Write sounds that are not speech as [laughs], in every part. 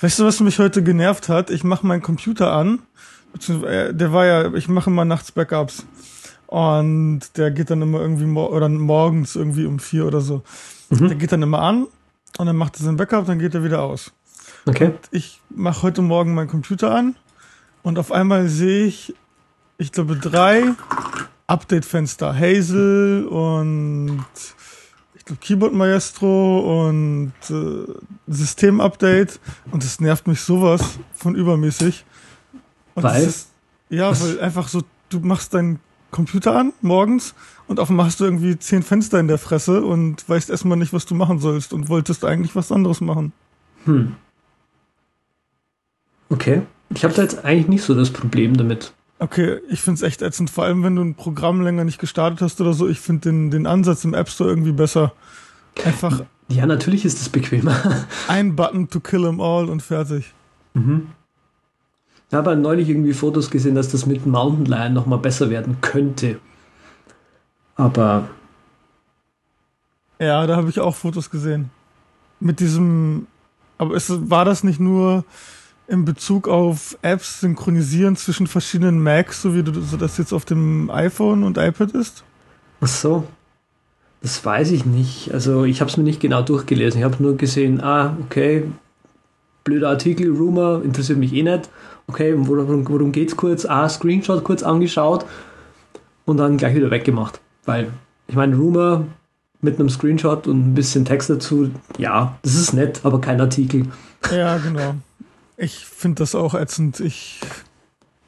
Weißt du, was mich heute genervt hat? Ich mache meinen Computer an, äh, der war ja, ich mache immer nachts Backups. Und der geht dann immer irgendwie, oder morgens irgendwie um vier oder so. Mhm. Der geht dann immer an und dann macht er sein Backup, dann geht er wieder aus. Okay. Und ich mache heute Morgen meinen Computer an und auf einmal sehe ich, ich glaube, drei Update-Fenster. Hazel und Keyboard Maestro und äh, System-Update und das nervt mich sowas von übermäßig. Und weil? Ist, ja, Was? weil einfach so, du machst deinen Computer an morgens und auf einmal hast du irgendwie zehn Fenster in der Fresse und weißt erstmal nicht, was du machen sollst und wolltest eigentlich was anderes machen. Hm. Okay. Ich habe da jetzt eigentlich nicht so das Problem damit. Okay, ich finde es echt ätzend, vor allem wenn du ein Programm länger nicht gestartet hast oder so. Ich finde den, den Ansatz im App Store irgendwie besser. Einfach. Ja, natürlich ist es bequemer. [laughs] ein Button to kill them all und fertig. Mhm. Ich habe halt neulich irgendwie Fotos gesehen, dass das mit Mountain Lion nochmal besser werden könnte. Aber. Ja, da habe ich auch Fotos gesehen. Mit diesem. Aber es, war das nicht nur in Bezug auf Apps synchronisieren zwischen verschiedenen Macs, so wie du so das jetzt auf dem iPhone und iPad ist? Ach so. Das weiß ich nicht. Also ich habe es mir nicht genau durchgelesen. Ich habe nur gesehen, ah, okay, blöder Artikel, Rumor, interessiert mich eh nicht. Okay, worum, worum geht's kurz? Ah, Screenshot kurz angeschaut und dann gleich wieder weggemacht. Weil, ich meine, Rumor mit einem Screenshot und ein bisschen Text dazu, ja, das ist nett, aber kein Artikel. Ja, genau. Ich finde das auch ätzend. Ich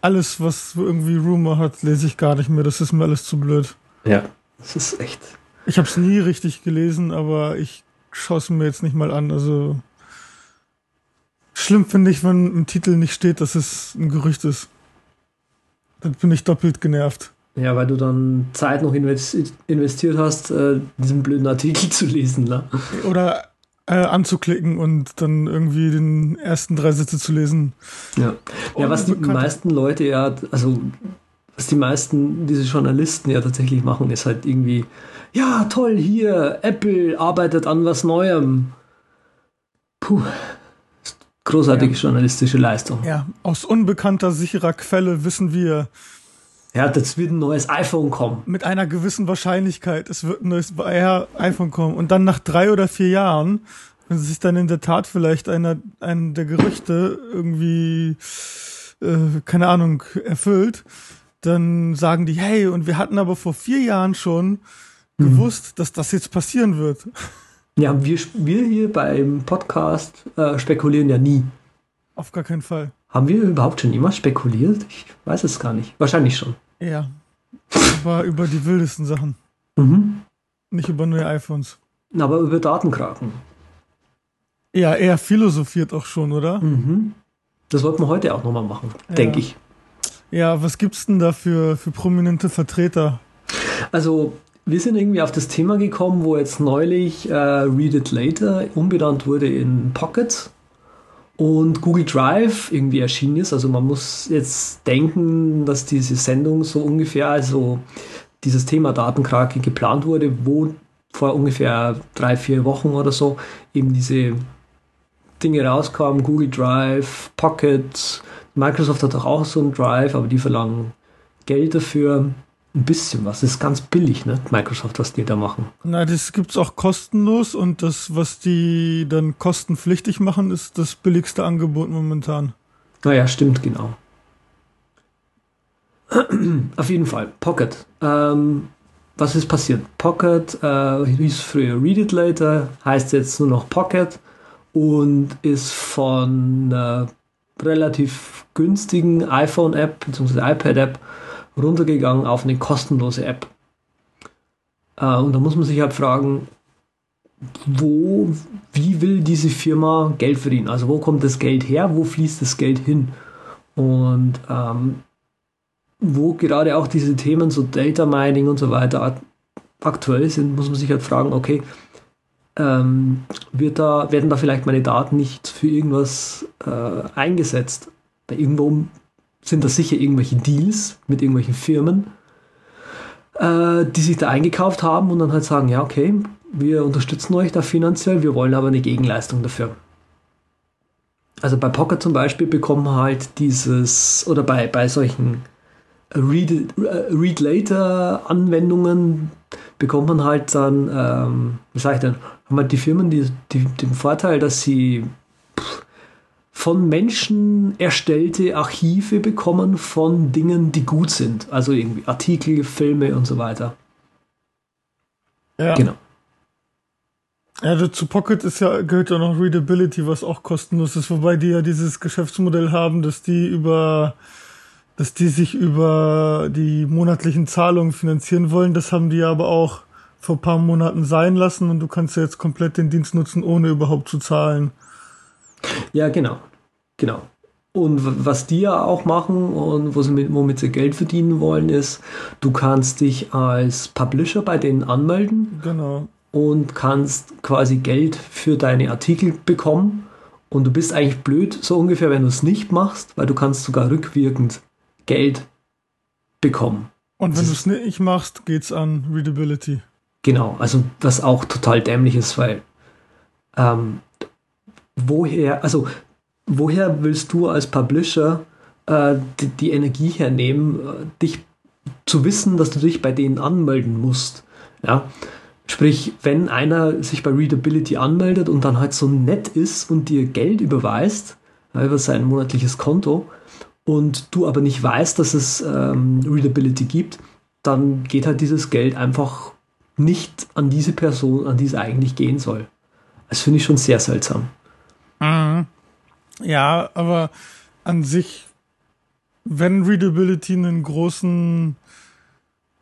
alles, was irgendwie Rumor hat, lese ich gar nicht mehr. Das ist mir alles zu blöd. Ja, das ist echt. Ich habe es nie richtig gelesen, aber ich schaue es mir jetzt nicht mal an. Also schlimm finde ich, wenn im Titel nicht steht, dass es ein Gerücht ist. Dann bin ich doppelt genervt. Ja, weil du dann Zeit noch investiert hast, äh, diesen blöden Artikel [laughs] zu lesen. Ne? Oder äh, anzuklicken und dann irgendwie den ersten drei Sätze zu lesen. Ja, ja was die meisten Leute ja, also was die meisten, diese Journalisten ja tatsächlich machen, ist halt irgendwie, ja, toll, hier, Apple arbeitet an was Neuem. Puh. Großartige ja. journalistische Leistung. Ja, aus unbekannter, sicherer Quelle wissen wir, ja, das wird ein neues iPhone kommen. Mit einer gewissen Wahrscheinlichkeit, es wird ein neues iPhone kommen. Und dann nach drei oder vier Jahren, wenn sich dann in der Tat vielleicht einer, einer der Gerüchte irgendwie, äh, keine Ahnung, erfüllt, dann sagen die, hey, und wir hatten aber vor vier Jahren schon mhm. gewusst, dass das jetzt passieren wird. Ja, wir, wir hier beim Podcast äh, spekulieren ja nie. Auf gar keinen Fall. Haben wir überhaupt schon immer spekuliert? Ich weiß es gar nicht. Wahrscheinlich schon. Ja. Aber über die wildesten Sachen. Mhm. Nicht über neue iPhones. Aber über Datenkraken. Ja, er philosophiert auch schon, oder? Mhm. Das wollten wir heute auch nochmal machen, ja. denke ich. Ja, was gibt's denn da für, für prominente Vertreter? Also, wir sind irgendwie auf das Thema gekommen, wo jetzt neulich äh, Read It Later umbenannt wurde in Pocket und Google Drive irgendwie erschienen ist. Also man muss jetzt denken, dass diese Sendung so ungefähr, also dieses Thema Datenkrake geplant wurde, wo vor ungefähr drei, vier Wochen oder so eben diese Dinge rauskamen, Google Drive, Pocket, Microsoft hat auch so einen Drive, aber die verlangen Geld dafür ein bisschen was. Das ist ganz billig, ne? Microsoft, was die da machen. Na, das gibt's auch kostenlos und das, was die dann kostenpflichtig machen, ist das billigste Angebot momentan. Naja, stimmt, genau. Auf jeden Fall, Pocket. Ähm, was ist passiert? Pocket äh, hieß früher Read It Later, heißt jetzt nur noch Pocket und ist von äh, relativ günstigen iPhone-App bzw. iPad-App runtergegangen auf eine kostenlose App. Äh, und da muss man sich halt fragen, wo, wie will diese Firma Geld verdienen? Also wo kommt das Geld her? Wo fließt das Geld hin? Und ähm, wo gerade auch diese Themen so Data Mining und so weiter aktuell sind, muss man sich halt fragen, okay, ähm, wird da, werden da vielleicht meine Daten nicht für irgendwas äh, eingesetzt? Irgendwo sind das sicher irgendwelche Deals mit irgendwelchen Firmen, äh, die sich da eingekauft haben und dann halt sagen, ja, okay, wir unterstützen euch da finanziell, wir wollen aber eine Gegenleistung dafür. also bei Pocket zum Beispiel bekommt man halt dieses, oder bei, bei solchen Read, Read Later Anwendungen bekommt man halt dann, ähm, wie sage ich denn, haben halt die Firmen die, die, den Vorteil, dass sie von Menschen erstellte Archive bekommen von Dingen, die gut sind. Also irgendwie Artikel, Filme und so weiter. Ja. Genau. Ja, zu Pocket ist ja, gehört ja noch Readability, was auch kostenlos ist, wobei die ja dieses Geschäftsmodell haben, dass die über, dass die sich über die monatlichen Zahlungen finanzieren wollen. Das haben die aber auch vor ein paar Monaten sein lassen und du kannst ja jetzt komplett den Dienst nutzen, ohne überhaupt zu zahlen. Ja, genau. Genau. Und was die ja auch machen und wo sie mit, womit sie Geld verdienen wollen, ist, du kannst dich als Publisher bei denen anmelden. Genau und kannst quasi Geld für deine Artikel bekommen. Und du bist eigentlich blöd, so ungefähr, wenn du es nicht machst, weil du kannst sogar rückwirkend Geld bekommen. Und wenn du es nicht machst, geht's an Readability. Genau, also was auch total dämlich ist, weil ähm, woher, also woher willst du als Publisher äh, die, die, Energie hernehmen, äh, dich zu wissen, dass du dich bei denen anmelden musst? Ja, Sprich, wenn einer sich bei Readability anmeldet und dann halt so nett ist und dir Geld überweist über sein monatliches Konto und du aber nicht weißt, dass es ähm, Readability gibt, dann geht halt dieses Geld einfach nicht an diese Person, an die es eigentlich gehen soll. Das finde ich schon sehr seltsam. Mhm. Ja, aber an sich, wenn Readability einen großen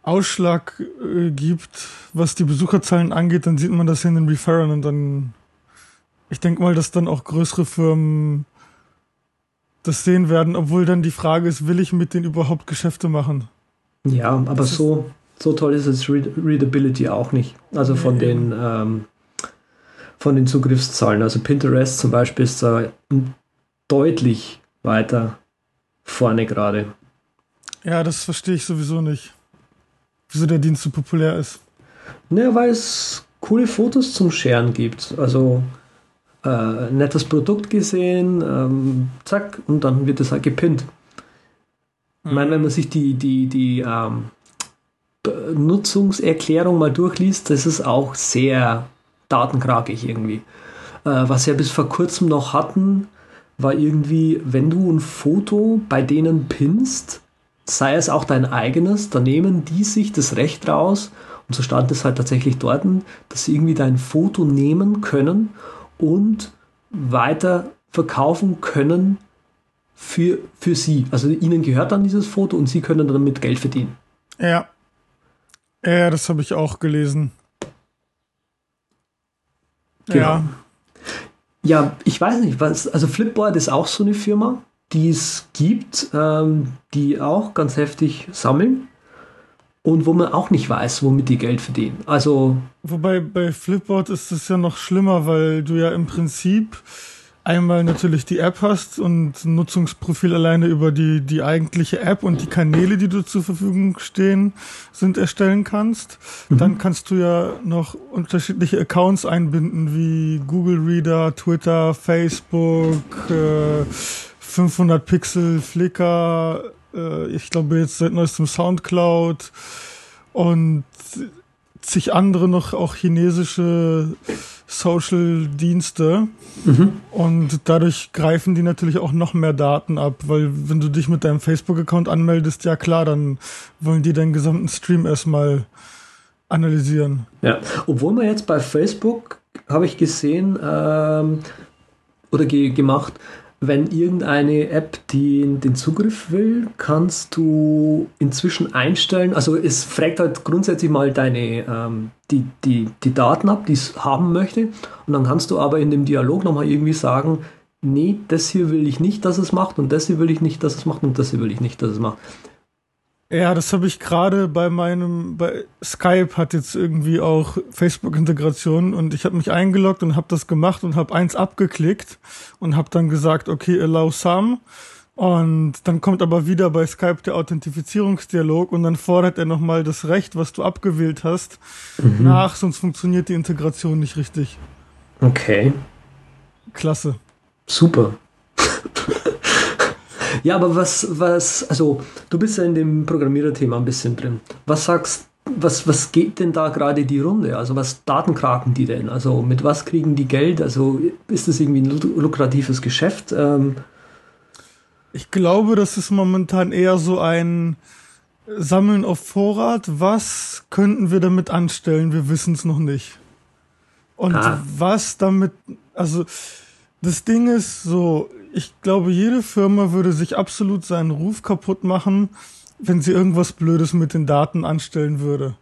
Ausschlag äh, gibt, was die Besucherzahlen angeht, dann sieht man das in den Referren und dann, ich denke mal, dass dann auch größere Firmen das sehen werden, obwohl dann die Frage ist, will ich mit denen überhaupt Geschäfte machen? Ja, aber so, so toll ist es Read Readability auch nicht. Also von den ähm, von den Zugriffszahlen. Also Pinterest zum Beispiel ist da deutlich weiter vorne gerade. Ja, das verstehe ich sowieso nicht wieso der Dienst so populär ist. Naja, weil es coole Fotos zum Scheren gibt. Also äh, nettes Produkt gesehen, ähm, zack, und dann wird es halt gepinnt. Ich meine, wenn man sich die, die, die ähm, Nutzungserklärung mal durchliest, das ist auch sehr datenkragig irgendwie. Äh, was wir bis vor kurzem noch hatten, war irgendwie, wenn du ein Foto bei denen pinnst, sei es auch dein eigenes, da nehmen die sich das Recht raus, und so stand es halt tatsächlich dort, dass sie irgendwie dein Foto nehmen können und weiter verkaufen können für, für sie. Also ihnen gehört dann dieses Foto und sie können damit Geld verdienen. Ja. Ja, das habe ich auch gelesen. Genau. Ja. Ja, ich weiß nicht, was, also Flipboard ist auch so eine Firma, die es gibt, ähm, die auch ganz heftig sammeln und wo man auch nicht weiß, womit die Geld verdienen. Also wobei bei Flipboard ist es ja noch schlimmer, weil du ja im Prinzip einmal natürlich die App hast und ein Nutzungsprofil alleine über die, die eigentliche App und die Kanäle, die du zur Verfügung stehen, sind erstellen kannst. Mhm. Dann kannst du ja noch unterschiedliche Accounts einbinden, wie Google Reader, Twitter, Facebook, äh, 500 Pixel, Flickr, äh, ich glaube jetzt seit neuestem Soundcloud und zig andere noch auch chinesische Social-Dienste. Mhm. Und dadurch greifen die natürlich auch noch mehr Daten ab, weil wenn du dich mit deinem Facebook-Account anmeldest, ja klar, dann wollen die deinen gesamten Stream erstmal analysieren. Ja, obwohl man jetzt bei Facebook, habe ich gesehen, ähm, oder ge gemacht, wenn irgendeine App den, den Zugriff will, kannst du inzwischen einstellen, also es fragt halt grundsätzlich mal deine, ähm, die, die, die Daten ab, die es haben möchte. Und dann kannst du aber in dem Dialog nochmal irgendwie sagen, nee, das hier will ich nicht, dass es macht und das hier will ich nicht, dass es macht und das hier will ich nicht, dass es macht. Ja, das habe ich gerade bei meinem, bei Skype hat jetzt irgendwie auch Facebook-Integration und ich habe mich eingeloggt und habe das gemacht und habe eins abgeklickt und habe dann gesagt, okay, allow some. Und dann kommt aber wieder bei Skype der Authentifizierungsdialog und dann fordert er nochmal das Recht, was du abgewählt hast, mhm. nach, sonst funktioniert die Integration nicht richtig. Okay. Klasse. Super. Ja, aber was, was, also du bist ja in dem Programmiererthema ein bisschen drin. Was sagst was, was geht denn da gerade die Runde? Also was Datenkraken die denn? Also mit was kriegen die Geld? Also ist das irgendwie ein lukratives Geschäft? Ähm ich glaube, das ist momentan eher so ein Sammeln auf Vorrat. Was könnten wir damit anstellen? Wir wissen es noch nicht. Und ah. was damit, also das Ding ist so, ich glaube, jede Firma würde sich absolut seinen Ruf kaputt machen, wenn sie irgendwas Blödes mit den Daten anstellen würde.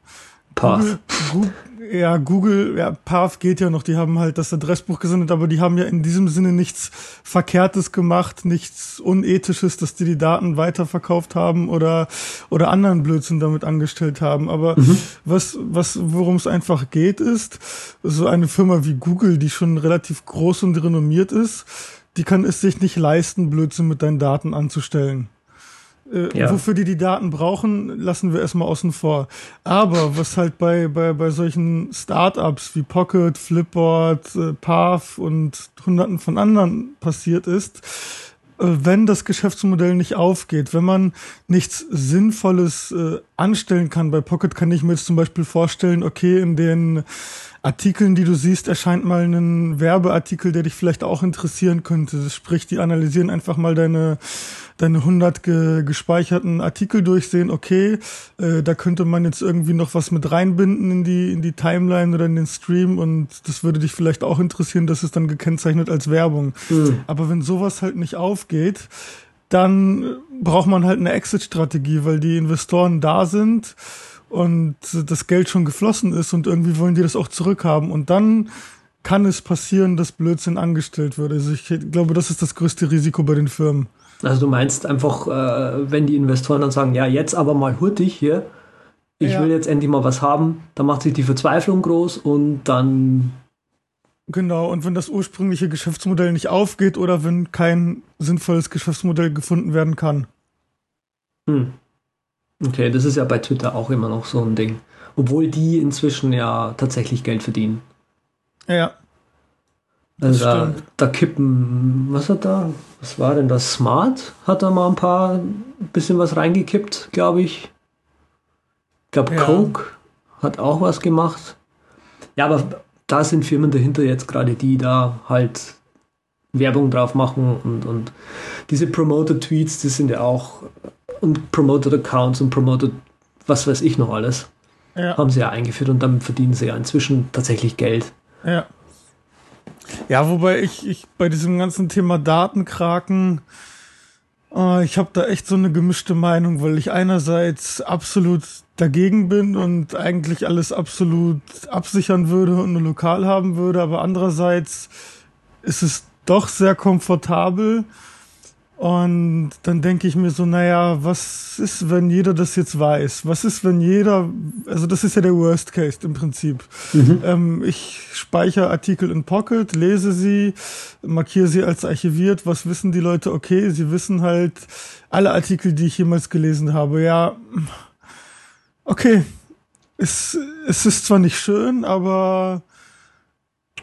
Path. Google, Google, ja, Google, ja, Path geht ja noch, die haben halt das Adressbuch gesendet, aber die haben ja in diesem Sinne nichts Verkehrtes gemacht, nichts Unethisches, dass die die Daten weiterverkauft haben oder, oder anderen Blödsinn damit angestellt haben. Aber mhm. was, was, worum es einfach geht, ist, so eine Firma wie Google, die schon relativ groß und renommiert ist, die kann es sich nicht leisten, Blödsinn mit deinen Daten anzustellen. Äh, ja. Wofür die die Daten brauchen, lassen wir erstmal außen vor. Aber was halt bei, bei, bei solchen Startups wie Pocket, Flipboard, äh, Path und hunderten von anderen passiert ist, äh, wenn das Geschäftsmodell nicht aufgeht, wenn man nichts Sinnvolles äh, anstellen kann. Bei Pocket kann ich mir jetzt zum Beispiel vorstellen, okay, in den Artikeln, die du siehst, erscheint mal ein Werbeartikel, der dich vielleicht auch interessieren könnte. Sprich, die analysieren einfach mal deine deine 100 ge gespeicherten Artikel durchsehen, okay, äh, da könnte man jetzt irgendwie noch was mit reinbinden in die, in die Timeline oder in den Stream und das würde dich vielleicht auch interessieren, das ist dann gekennzeichnet als Werbung. Mhm. Aber wenn sowas halt nicht aufgeht, dann braucht man halt eine Exit-Strategie, weil die Investoren da sind und das Geld schon geflossen ist und irgendwie wollen die das auch zurückhaben und dann kann es passieren, dass Blödsinn angestellt wird. Also ich glaube, das ist das größte Risiko bei den Firmen. Also du meinst einfach, äh, wenn die Investoren dann sagen, ja, jetzt aber mal hurtig hier, ich ja. will jetzt endlich mal was haben, dann macht sich die Verzweiflung groß und dann. Genau, und wenn das ursprüngliche Geschäftsmodell nicht aufgeht oder wenn kein sinnvolles Geschäftsmodell gefunden werden kann. Hm. Okay, das ist ja bei Twitter auch immer noch so ein Ding. Obwohl die inzwischen ja tatsächlich Geld verdienen. Ja. Also da, da, kippen, was hat da? Was war denn das? Smart hat da mal ein paar bisschen was reingekippt, glaube ich. Ich glaube, ja. Coke hat auch was gemacht. Ja, aber da sind Firmen dahinter jetzt gerade, die da halt Werbung drauf machen und, und diese Promoted-Tweets, die sind ja auch und Promoted-Accounts und Promoted, was weiß ich noch alles, ja. haben sie ja eingeführt und damit verdienen sie ja inzwischen tatsächlich Geld. Ja. Ja, wobei ich, ich bei diesem ganzen Thema Datenkraken, äh, ich habe da echt so eine gemischte Meinung, weil ich einerseits absolut dagegen bin und eigentlich alles absolut absichern würde und nur lokal haben würde, aber andererseits ist es doch sehr komfortabel und dann denke ich mir so, naja, was ist, wenn jeder das jetzt weiß? Was ist, wenn jeder, also das ist ja der Worst Case im Prinzip. Mhm. Ähm, ich speichere Artikel in Pocket, lese sie, markiere sie als archiviert. Was wissen die Leute? Okay, sie wissen halt alle Artikel, die ich jemals gelesen habe. Ja, okay. Es, es ist zwar nicht schön, aber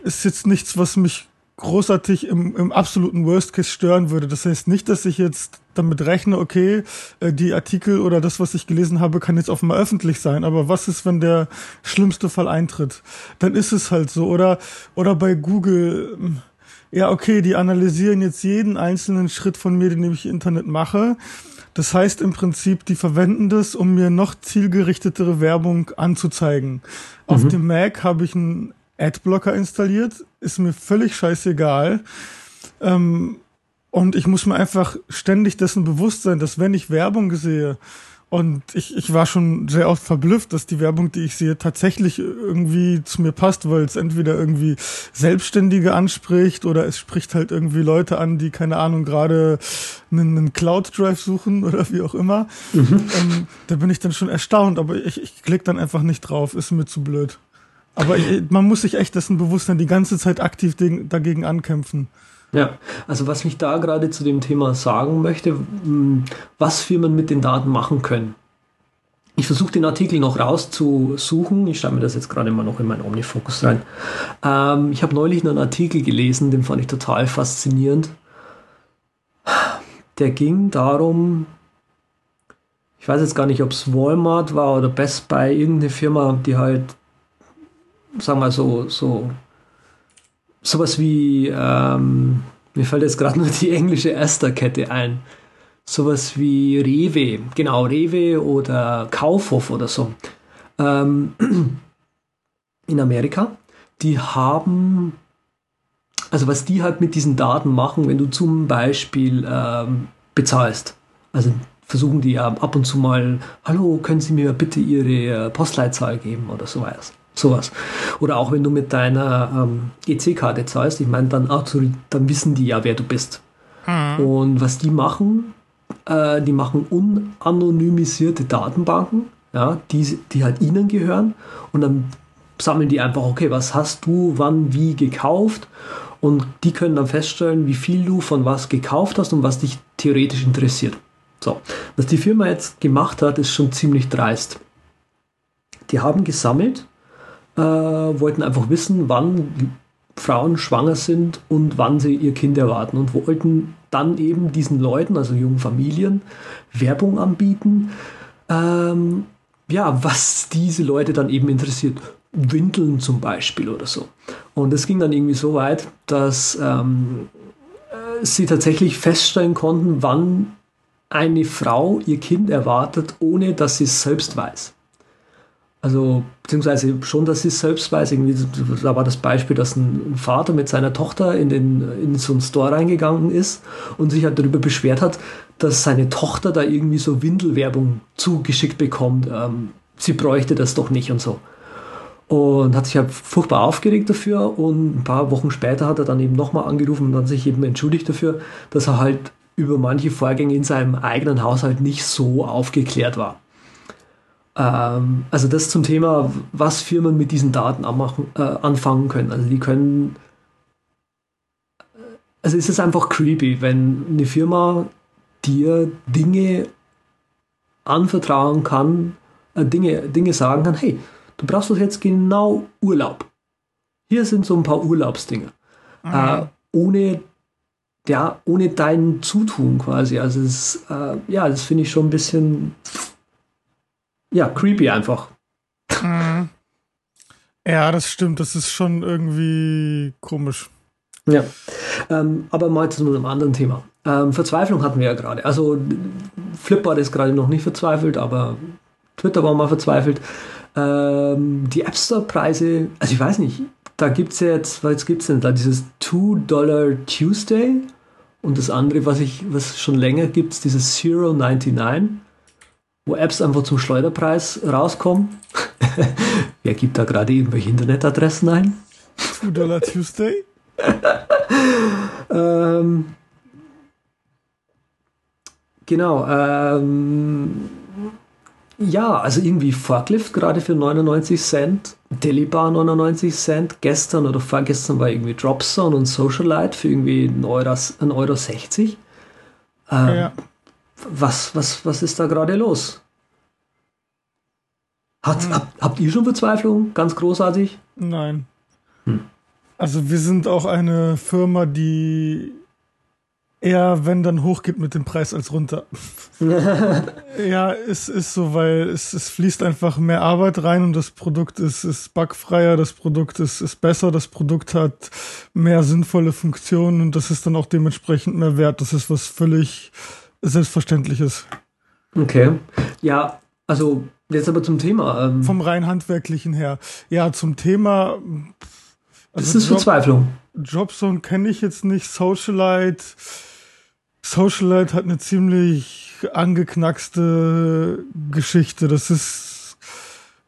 ist jetzt nichts, was mich großartig im, im absoluten Worst Case stören würde. Das heißt nicht, dass ich jetzt damit rechne, okay, äh, die Artikel oder das, was ich gelesen habe, kann jetzt offenbar öffentlich sein. Aber was ist, wenn der schlimmste Fall eintritt? Dann ist es halt so. Oder, oder bei Google, hm, ja, okay, die analysieren jetzt jeden einzelnen Schritt von mir, den ich im Internet mache. Das heißt im Prinzip, die verwenden das, um mir noch zielgerichtetere Werbung anzuzeigen. Mhm. Auf dem Mac habe ich ein Adblocker installiert, ist mir völlig scheißegal. Ähm, und ich muss mir einfach ständig dessen bewusst sein, dass wenn ich Werbung sehe, und ich, ich war schon sehr oft verblüfft, dass die Werbung, die ich sehe, tatsächlich irgendwie zu mir passt, weil es entweder irgendwie Selbstständige anspricht oder es spricht halt irgendwie Leute an, die, keine Ahnung, gerade einen, einen Cloud Drive suchen oder wie auch immer. Mhm. Ähm, da bin ich dann schon erstaunt, aber ich, ich klicke dann einfach nicht drauf, ist mir zu blöd. Aber man muss sich echt dessen bewusst sein, die ganze Zeit aktiv dagegen ankämpfen. Ja, also was mich da gerade zu dem Thema sagen möchte, hm, was Firmen mit den Daten machen können. Ich versuche den Artikel noch rauszusuchen. Ich schreibe mir das jetzt gerade mal noch in meinen Omnifocus rein. Ähm, ich habe neulich einen Artikel gelesen, den fand ich total faszinierend. der ging darum, ich weiß jetzt gar nicht, ob es Walmart war oder Best Buy, irgendeine Firma, die halt, sagen wir so, so, sowas wie, ähm, mir fällt jetzt gerade [laughs] nur die englische Esther-Kette ein. Sowas wie Rewe, genau, Rewe oder Kaufhof oder so. Ähm, [clears throat] in Amerika, die haben, also was die halt mit diesen Daten machen, wenn du zum Beispiel ähm, bezahlst. Also versuchen die ab und zu mal, hallo, können Sie mir bitte Ihre äh, Postleitzahl geben oder sowas. Sowas. Oder auch wenn du mit deiner ähm, EC-Karte zahlst, ich meine, dann, dann wissen die ja, wer du bist. Mhm. Und was die machen, äh, die machen unanonymisierte Datenbanken, ja, die, die halt ihnen gehören. Und dann sammeln die einfach, okay, was hast du wann wie gekauft? Und die können dann feststellen, wie viel du von was gekauft hast und was dich theoretisch interessiert. So, was die Firma jetzt gemacht hat, ist schon ziemlich dreist. Die haben gesammelt, äh, wollten einfach wissen, wann Frauen schwanger sind und wann sie ihr Kind erwarten und wollten dann eben diesen Leuten, also jungen Familien, Werbung anbieten, ähm, ja, was diese Leute dann eben interessiert. Windeln zum Beispiel oder so. Und es ging dann irgendwie so weit, dass ähm, äh, sie tatsächlich feststellen konnten, wann eine Frau ihr Kind erwartet, ohne dass sie es selbst weiß. Also, beziehungsweise schon, dass sie es selbst weiß. Irgendwie, da war das Beispiel, dass ein Vater mit seiner Tochter in, den, in so einen Store reingegangen ist und sich halt darüber beschwert hat, dass seine Tochter da irgendwie so Windelwerbung zugeschickt bekommt. Ähm, sie bräuchte das doch nicht und so. Und hat sich halt furchtbar aufgeregt dafür und ein paar Wochen später hat er dann eben nochmal angerufen und dann sich eben entschuldigt dafür, dass er halt über manche Vorgänge in seinem eigenen Haushalt nicht so aufgeklärt war. Ähm, also das zum Thema, was Firmen mit diesen Daten anmachen, äh, anfangen können. Also die können, also es ist einfach creepy, wenn eine Firma dir Dinge anvertrauen kann, äh, Dinge, Dinge sagen kann, hey, du brauchst doch jetzt genau Urlaub. Hier sind so ein paar Urlaubsdinge. Mhm. Äh, ohne ja, ohne dein Zutun quasi. Also es, äh, ja, das finde ich schon ein bisschen ja, creepy einfach. Mhm. Ja, das stimmt. Das ist schon irgendwie komisch. Ja, ähm, aber mal zu einem anderen Thema. Ähm, Verzweiflung hatten wir ja gerade. Also Flipboard ist gerade noch nicht verzweifelt, aber Twitter war mal verzweifelt. Ähm, die App Store-Preise, also ich weiß nicht, da gibt es ja jetzt, was gibt es denn da? Dieses $2 Tuesday und das andere, was ich, was schon länger gibt, ist dieses Zero 99, wo Apps einfach zum Schleuderpreis rauskommen. [laughs] Wer gibt da gerade irgendwelche Internetadressen ein? $2 Tuesday? ähm, genau. Ähm, ja, also irgendwie Forklift gerade für 99 Cent, Delibar 99 Cent, gestern oder vorgestern war irgendwie Dropzone und Socialite für irgendwie 1,60 Euro. 1 Euro 60. Ähm, ja. Was, was, was ist da gerade los? Hat, hm. habt, habt ihr schon Verzweiflung? Ganz großartig? Nein. Hm. Also wir sind auch eine Firma, die eher, wenn dann hochgeht mit dem Preis als runter. [laughs] ja, es ist so, weil es, es fließt einfach mehr Arbeit rein und das Produkt ist, ist bugfreier, das Produkt ist, ist besser, das Produkt hat mehr sinnvolle Funktionen und das ist dann auch dementsprechend mehr wert. Das ist was völlig Selbstverständliches. Okay. Ja, also jetzt aber zum Thema. Ähm Vom rein handwerklichen her. Ja, zum Thema. Also das ist Job, Verzweiflung. Jobzone kenne ich jetzt nicht, Socialite Socialite hat eine ziemlich angeknackste Geschichte. Das ist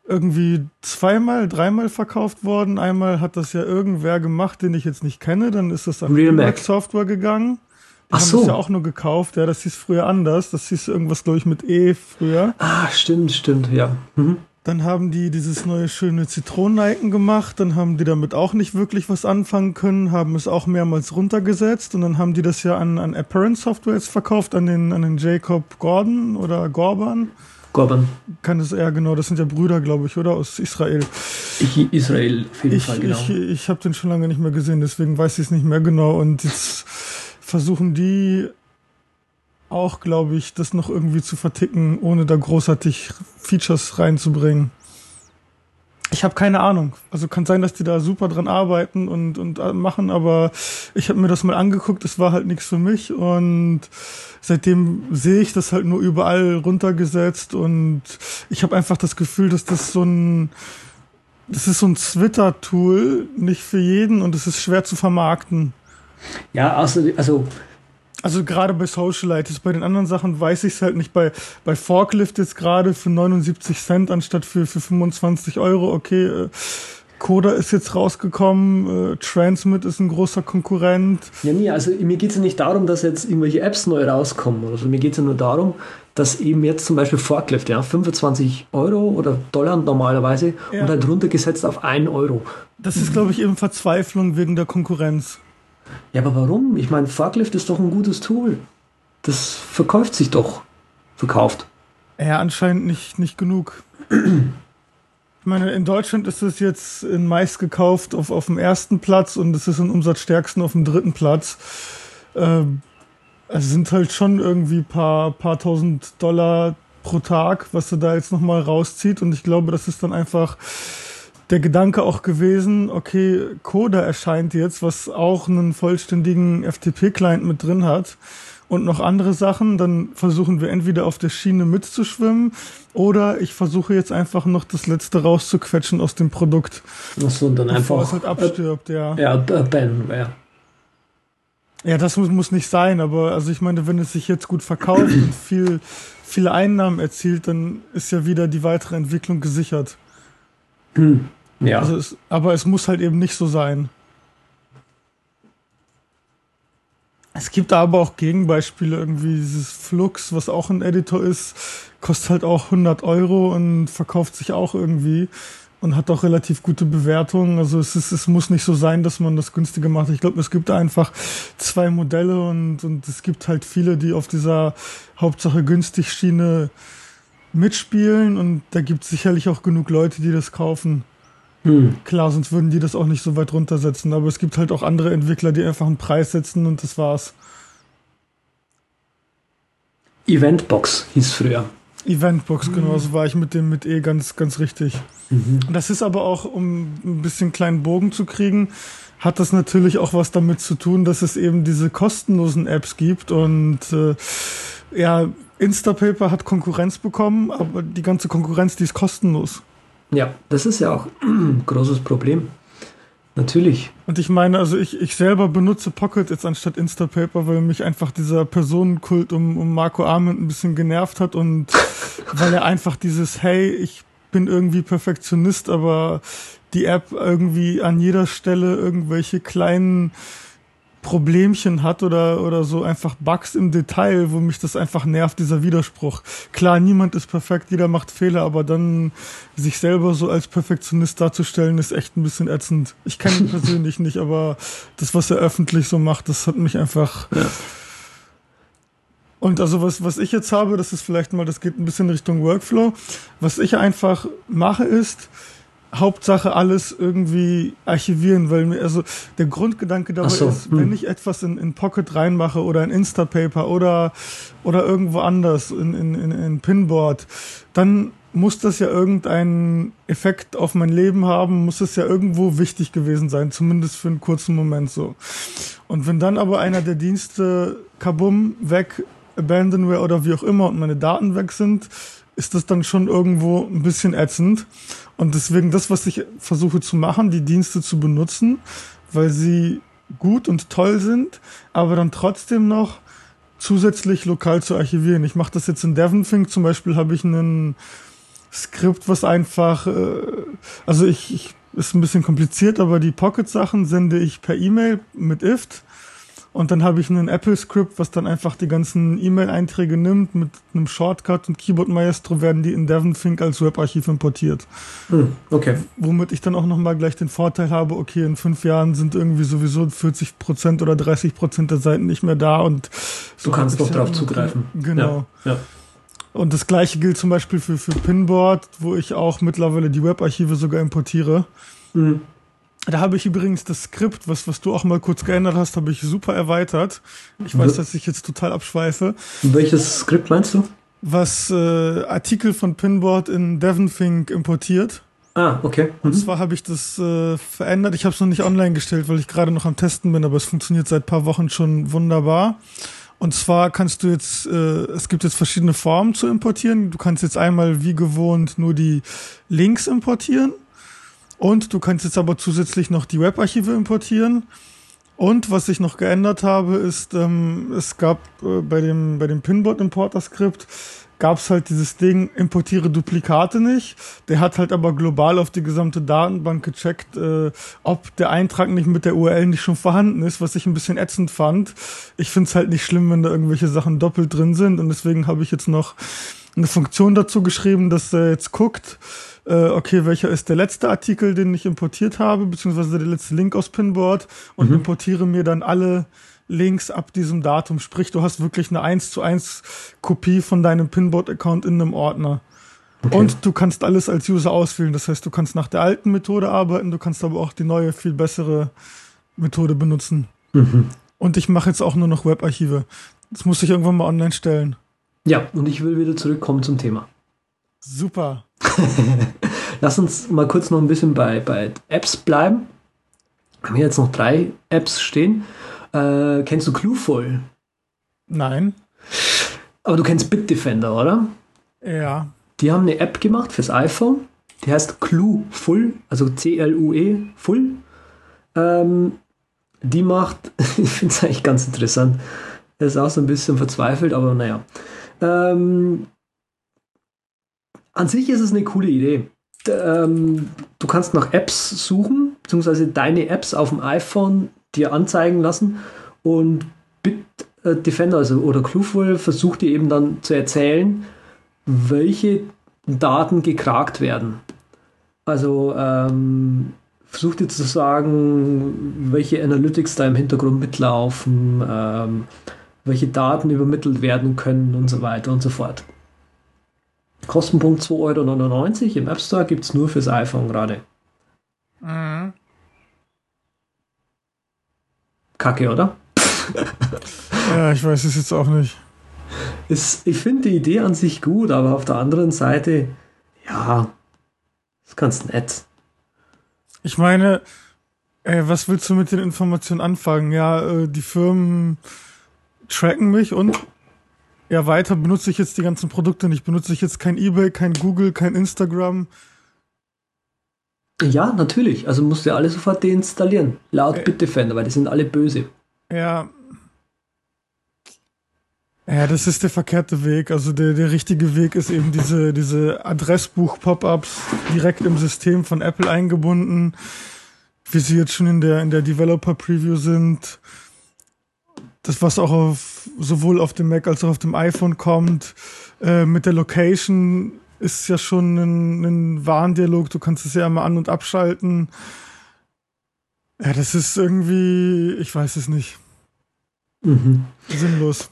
irgendwie zweimal, dreimal verkauft worden. Einmal hat das ja irgendwer gemacht, den ich jetzt nicht kenne. Dann ist das an Real Mac Software gegangen. Die Ach haben so. das ja auch nur gekauft. Ja, das hieß früher anders. Das hieß irgendwas, glaube ich, mit E früher. Ah, stimmt, stimmt, ja. Mhm. Dann haben die dieses neue schöne Zitroneneiken gemacht, dann haben die damit auch nicht wirklich was anfangen können, haben es auch mehrmals runtergesetzt und dann haben die das ja an, an Apparent Software jetzt verkauft, an den, an den Jacob Gordon oder Gorban. Gorban. Kann das eher genau, das sind ja Brüder, glaube ich, oder? Aus Israel. Ich, Israel, auf jeden ich, Fall, genau. Ich, ich habe den schon lange nicht mehr gesehen, deswegen weiß ich es nicht mehr genau und jetzt versuchen die auch, glaube ich, das noch irgendwie zu verticken, ohne da großartig Features reinzubringen. Ich habe keine Ahnung. Also kann sein, dass die da super dran arbeiten und, und äh, machen, aber ich habe mir das mal angeguckt, es war halt nichts für mich und seitdem sehe ich das halt nur überall runtergesetzt und ich habe einfach das Gefühl, dass das so ein das ist so ein Twitter-Tool, nicht für jeden und es ist schwer zu vermarkten. Ja, also, also also gerade bei Socialites, bei den anderen Sachen weiß ich es halt nicht. Bei, bei Forklift jetzt gerade für 79 Cent anstatt für, für 25 Euro. Okay, äh, Coda ist jetzt rausgekommen, äh, Transmit ist ein großer Konkurrent. Ja, nee, also mir geht es ja nicht darum, dass jetzt irgendwelche Apps neu rauskommen oder so. Mir geht es ja nur darum, dass eben jetzt zum Beispiel Forklift, ja, 25 Euro oder Dollar normalerweise ja. und dann runtergesetzt auf 1 Euro. Das ist, glaube ich, eben Verzweiflung wegen der Konkurrenz. Ja, aber warum? Ich meine, Forklift ist doch ein gutes Tool. Das verkauft sich doch. Verkauft. Ja, anscheinend nicht, nicht genug. [clears throat] Ich meine, in Deutschland ist es jetzt in meist gekauft auf, auf dem ersten Platz und es ist in Umsatzstärksten auf dem dritten Platz. Ähm, es sind halt schon irgendwie paar, paar tausend Dollar pro Tag, was er da jetzt nochmal rauszieht. Und ich glaube, das ist dann einfach der Gedanke auch gewesen, okay, Coda erscheint jetzt, was auch einen vollständigen FTP-Client mit drin hat und noch andere Sachen, dann versuchen wir entweder auf der Schiene mitzuschwimmen oder ich versuche jetzt einfach noch das letzte rauszuquetschen aus dem Produkt. Achso, und dann einfach. es halt abstirbt, äh, ja. Ja, Ben, ja. Ja, das muss, muss nicht sein, aber also ich meine, wenn es sich jetzt gut verkauft und viel, viele Einnahmen erzielt, dann ist ja wieder die weitere Entwicklung gesichert. Hm. Ja. Also es, aber es muss halt eben nicht so sein. Es gibt aber auch Gegenbeispiele, irgendwie dieses Flux, was auch ein Editor ist, kostet halt auch 100 Euro und verkauft sich auch irgendwie und hat auch relativ gute Bewertungen. Also es, ist, es muss nicht so sein, dass man das günstiger macht. Ich glaube, es gibt einfach zwei Modelle und, und es gibt halt viele, die auf dieser Hauptsache günstig Schiene mitspielen und da gibt es sicherlich auch genug Leute, die das kaufen. Hm. Klar, sonst würden die das auch nicht so weit runtersetzen. Aber es gibt halt auch andere Entwickler, die einfach einen Preis setzen und das war's. Eventbox hieß früher. Eventbox, genau, mhm. so war ich mit dem mit E ganz, ganz richtig. Mhm. Das ist aber auch, um ein bisschen kleinen Bogen zu kriegen, hat das natürlich auch was damit zu tun, dass es eben diese kostenlosen Apps gibt und äh, ja, Instapaper hat Konkurrenz bekommen, aber die ganze Konkurrenz, die ist kostenlos. Ja, das ist ja auch ein [clears throat] großes Problem. Natürlich. Und ich meine, also ich, ich selber benutze Pocket jetzt anstatt Instapaper, weil mich einfach dieser Personenkult um, um Marco Arment ein bisschen genervt hat und [laughs] weil er einfach dieses, hey, ich bin irgendwie Perfektionist, aber die App irgendwie an jeder Stelle irgendwelche kleinen Problemchen hat oder, oder so einfach Bugs im Detail, wo mich das einfach nervt, dieser Widerspruch. Klar, niemand ist perfekt, jeder macht Fehler, aber dann sich selber so als Perfektionist darzustellen, ist echt ein bisschen ätzend. Ich kenne ihn [laughs] persönlich nicht, aber das, was er öffentlich so macht, das hat mich einfach. Ja. Und also was, was ich jetzt habe, das ist vielleicht mal, das geht ein bisschen Richtung Workflow. Was ich einfach mache ist, Hauptsache alles irgendwie archivieren, weil mir, also der Grundgedanke dabei so, ist, hm. wenn ich etwas in, in Pocket reinmache oder in Instapaper oder, oder irgendwo anders in, in, in, in Pinboard, dann muss das ja irgendeinen Effekt auf mein Leben haben, muss es ja irgendwo wichtig gewesen sein, zumindest für einen kurzen Moment so. Und wenn dann aber einer der Dienste kabum weg, Abandonware oder wie auch immer und meine Daten weg sind, ist das dann schon irgendwo ein bisschen ätzend. Und deswegen das, was ich versuche zu machen, die Dienste zu benutzen, weil sie gut und toll sind, aber dann trotzdem noch zusätzlich lokal zu archivieren. Ich mache das jetzt in Devonthink zum Beispiel, habe ich einen Skript, was einfach, äh, also ich, ich ist ein bisschen kompliziert, aber die Pocket-Sachen sende ich per E-Mail mit IFT und dann habe ich einen Apple-Script, was dann einfach die ganzen E-Mail-Einträge nimmt. Mit einem Shortcut und Keyboard Maestro werden die in Devonthink als Webarchiv importiert. Hm, okay. Womit ich dann auch nochmal gleich den Vorteil habe, okay, in fünf Jahren sind irgendwie sowieso 40 Prozent oder 30 Prozent der Seiten nicht mehr da und so Du kannst noch drauf zugreifen. Genau. Ja, ja. Und das gleiche gilt zum Beispiel für, für Pinboard, wo ich auch mittlerweile die Webarchive sogar importiere. Mhm. Da habe ich übrigens das Skript, was, was du auch mal kurz geändert hast, habe ich super erweitert. Ich weiß, dass ich jetzt total abschweife. Welches Skript meinst du? Was äh, Artikel von Pinboard in Devonthink importiert. Ah, okay. Mhm. Und zwar habe ich das äh, verändert. Ich habe es noch nicht online gestellt, weil ich gerade noch am Testen bin, aber es funktioniert seit paar Wochen schon wunderbar. Und zwar kannst du jetzt, äh, es gibt jetzt verschiedene Formen zu importieren. Du kannst jetzt einmal wie gewohnt nur die Links importieren. Und du kannst jetzt aber zusätzlich noch die Webarchive importieren. Und was ich noch geändert habe, ist, ähm, es gab äh, bei dem, bei dem Pinboard Importer Skript gab es halt dieses Ding, importiere Duplikate nicht. Der hat halt aber global auf die gesamte Datenbank gecheckt, äh, ob der Eintrag nicht mit der URL nicht schon vorhanden ist, was ich ein bisschen ätzend fand. Ich finde es halt nicht schlimm, wenn da irgendwelche Sachen doppelt drin sind und deswegen habe ich jetzt noch eine Funktion dazu geschrieben, dass er jetzt guckt, äh, okay, welcher ist der letzte Artikel, den ich importiert habe, beziehungsweise der letzte Link aus Pinboard und mhm. importiere mir dann alle Links ab diesem Datum. Sprich, du hast wirklich eine 1 zu 1 Kopie von deinem Pinboard-Account in einem Ordner. Okay. Und du kannst alles als User auswählen. Das heißt, du kannst nach der alten Methode arbeiten, du kannst aber auch die neue, viel bessere Methode benutzen. Mhm. Und ich mache jetzt auch nur noch Webarchive. Das muss ich irgendwann mal online stellen. Ja, und ich will wieder zurückkommen zum Thema. Super. [laughs] Lass uns mal kurz noch ein bisschen bei, bei Apps bleiben. Wir haben hier jetzt noch drei Apps stehen. Äh, kennst du Clueful? Nein. Aber du kennst Bitdefender, oder? Ja. Die haben eine App gemacht fürs iPhone. Die heißt Clueful, also C-L-U-E, Full. Ähm, die macht, [laughs] ich finde es eigentlich ganz interessant. Er ist auch so ein bisschen verzweifelt, aber naja. Ähm, an sich ist es eine coole Idee. Ähm, du kannst nach Apps suchen, beziehungsweise deine Apps auf dem iPhone dir anzeigen lassen und Bitdefender also, oder Clueful versucht dir eben dann zu erzählen, welche Daten gekragt werden. Also ähm, versucht dir zu sagen, welche Analytics da im Hintergrund mitlaufen, ähm, welche Daten übermittelt werden können und so weiter und so fort. Kostenpunkt 2,99 Euro im App Store gibt es nur fürs iPhone gerade. Mhm. Kacke, oder? [laughs] ja, ich weiß es jetzt auch nicht. Ist, ich finde die Idee an sich gut, aber auf der anderen Seite, ja, ist ganz nett. Ich meine, ey, was willst du mit den Informationen anfangen? Ja, äh, die Firmen tracken mich und ja, weiter benutze ich jetzt die ganzen Produkte nicht. Benutze ich jetzt kein eBay, kein Google, kein Instagram. Ja, natürlich. Also musst du ja alle sofort deinstallieren. Laut äh, Bitdefender, weil die sind alle böse. Ja. Ja, das ist der verkehrte Weg. Also der, der richtige Weg ist eben diese, diese Adressbuch-Pop-ups direkt im System von Apple eingebunden, wie sie jetzt schon in der, in der Developer-Preview sind. Das, was auch auf, sowohl auf dem Mac als auch auf dem iPhone kommt, äh, mit der Location ist ja schon ein, ein Warndialog, du kannst es ja immer an- und abschalten. Ja, das ist irgendwie, ich weiß es nicht. Mhm. Sinnlos.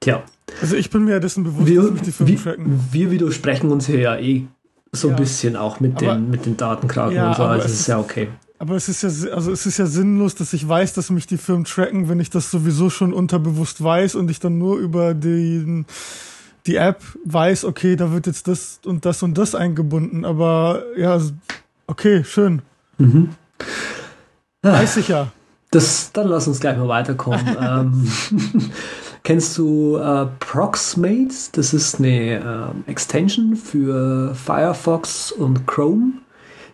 Tja. Also ich bin mir ja dessen bewusst, wir, dass mich die Firmen tracken. Wir widersprechen uns hier ja eh so ja. ein bisschen auch mit, aber, den, mit den Datenkraken ja, und so, also es ist ja okay. Aber es ist ja, also es ist ja sinnlos, dass ich weiß, dass mich die Firmen tracken, wenn ich das sowieso schon unterbewusst weiß und ich dann nur über den die App weiß, okay, da wird jetzt das und das und das eingebunden, aber ja, okay, schön. Mhm. Weiß ich ja. Das, dann lass uns gleich mal weiterkommen. [laughs] ähm, [laughs] kennst du äh, Proxmate? Das ist eine äh, Extension für Firefox und Chrome.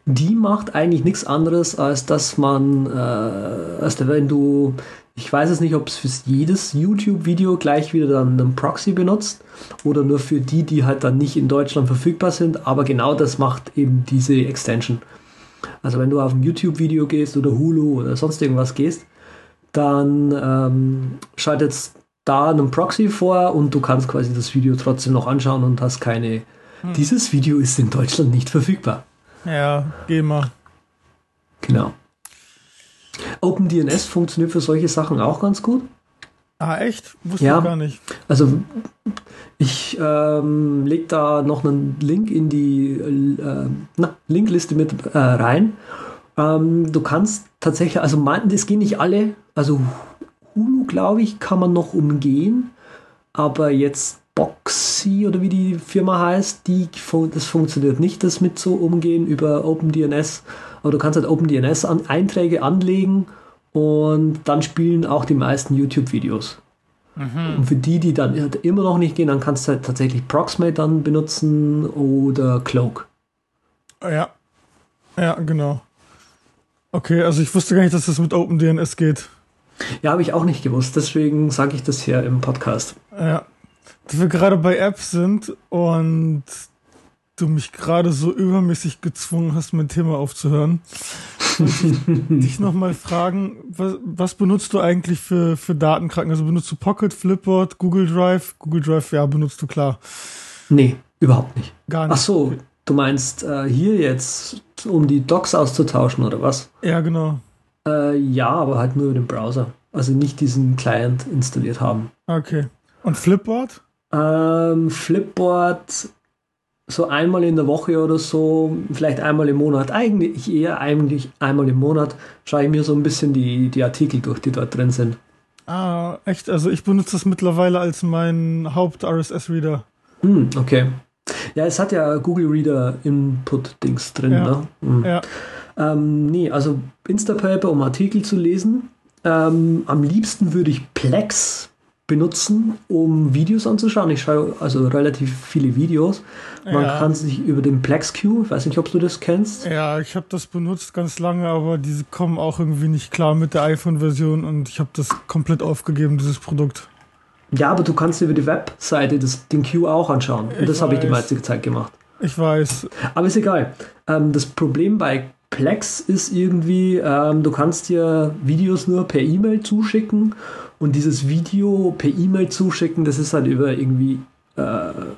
Die macht eigentlich nichts anderes, als dass man, äh, als wenn du ich weiß es nicht, ob es für jedes YouTube-Video gleich wieder dann einen Proxy benutzt oder nur für die, die halt dann nicht in Deutschland verfügbar sind, aber genau das macht eben diese Extension. Also wenn du auf ein YouTube-Video gehst oder Hulu oder sonst irgendwas gehst, dann ähm, schaltet da einen Proxy vor und du kannst quasi das Video trotzdem noch anschauen und hast keine. Hm. Dieses Video ist in Deutschland nicht verfügbar. Ja, geh mal. Genau. OpenDNS funktioniert für solche Sachen auch ganz gut. Ah, echt? Wusste ja, ich gar nicht. Also ich ähm, lege da noch einen Link in die äh, na, Linkliste mit äh, rein. Ähm, du kannst tatsächlich, also man, das gehen nicht alle, also Hulu, glaube ich, kann man noch umgehen, aber jetzt Boxy oder wie die Firma heißt, die, das funktioniert nicht, das mit so umgehen über OpenDNS. Aber du kannst halt OpenDNS-Einträge anlegen und dann spielen auch die meisten YouTube-Videos. Mhm. Und für die, die dann halt immer noch nicht gehen, dann kannst du halt tatsächlich Proxmate dann benutzen oder Cloak. Ja. Ja, genau. Okay, also ich wusste gar nicht, dass das mit OpenDNS geht. Ja, habe ich auch nicht gewusst. Deswegen sage ich das hier im Podcast. Ja. Dass wir gerade bei Apps sind und du mich gerade so übermäßig gezwungen hast, mein Thema aufzuhören. [laughs] dich nochmal fragen, was, was, benutzt du eigentlich für, für Datenkranken? Also benutzt du Pocket, Flipboard, Google Drive? Google Drive, ja, benutzt du klar. Nee, überhaupt nicht. Gar nicht. Ach so, du meinst äh, hier jetzt, um die Docs auszutauschen oder was? Ja, genau. Äh, ja, aber halt nur über den Browser. Also nicht diesen Client installiert haben. Okay. Und Flipboard? Ähm, Flipboard so einmal in der Woche oder so, vielleicht einmal im Monat, eigentlich eher eigentlich einmal im Monat, schaue ich mir so ein bisschen die, die Artikel durch, die dort drin sind. Ah, echt? Also ich benutze das mittlerweile als mein Haupt-RSS-Reader. Hm, okay. Ja, es hat ja Google Reader Input-Dings drin, ja. ne? Hm. Ja. Ähm, nee, also Instapaper, um Artikel zu lesen. Ähm, am liebsten würde ich Plex benutzen, um Videos anzuschauen. Ich schaue also relativ viele Videos. Man ja. kann sich über den PlexQ, ich weiß nicht, ob du das kennst. Ja, ich habe das benutzt ganz lange, aber diese kommen auch irgendwie nicht klar mit der iPhone-Version und ich habe das komplett aufgegeben, dieses Produkt. Ja, aber du kannst über die Webseite das, den Q auch anschauen. Und ich das habe ich die meiste Zeit gemacht. Ich weiß. Aber ist egal. Ähm, das Problem bei Plex ist irgendwie, ähm, du kannst dir Videos nur per E-Mail zuschicken und dieses Video per E-Mail zuschicken, das ist halt über irgendwie, äh,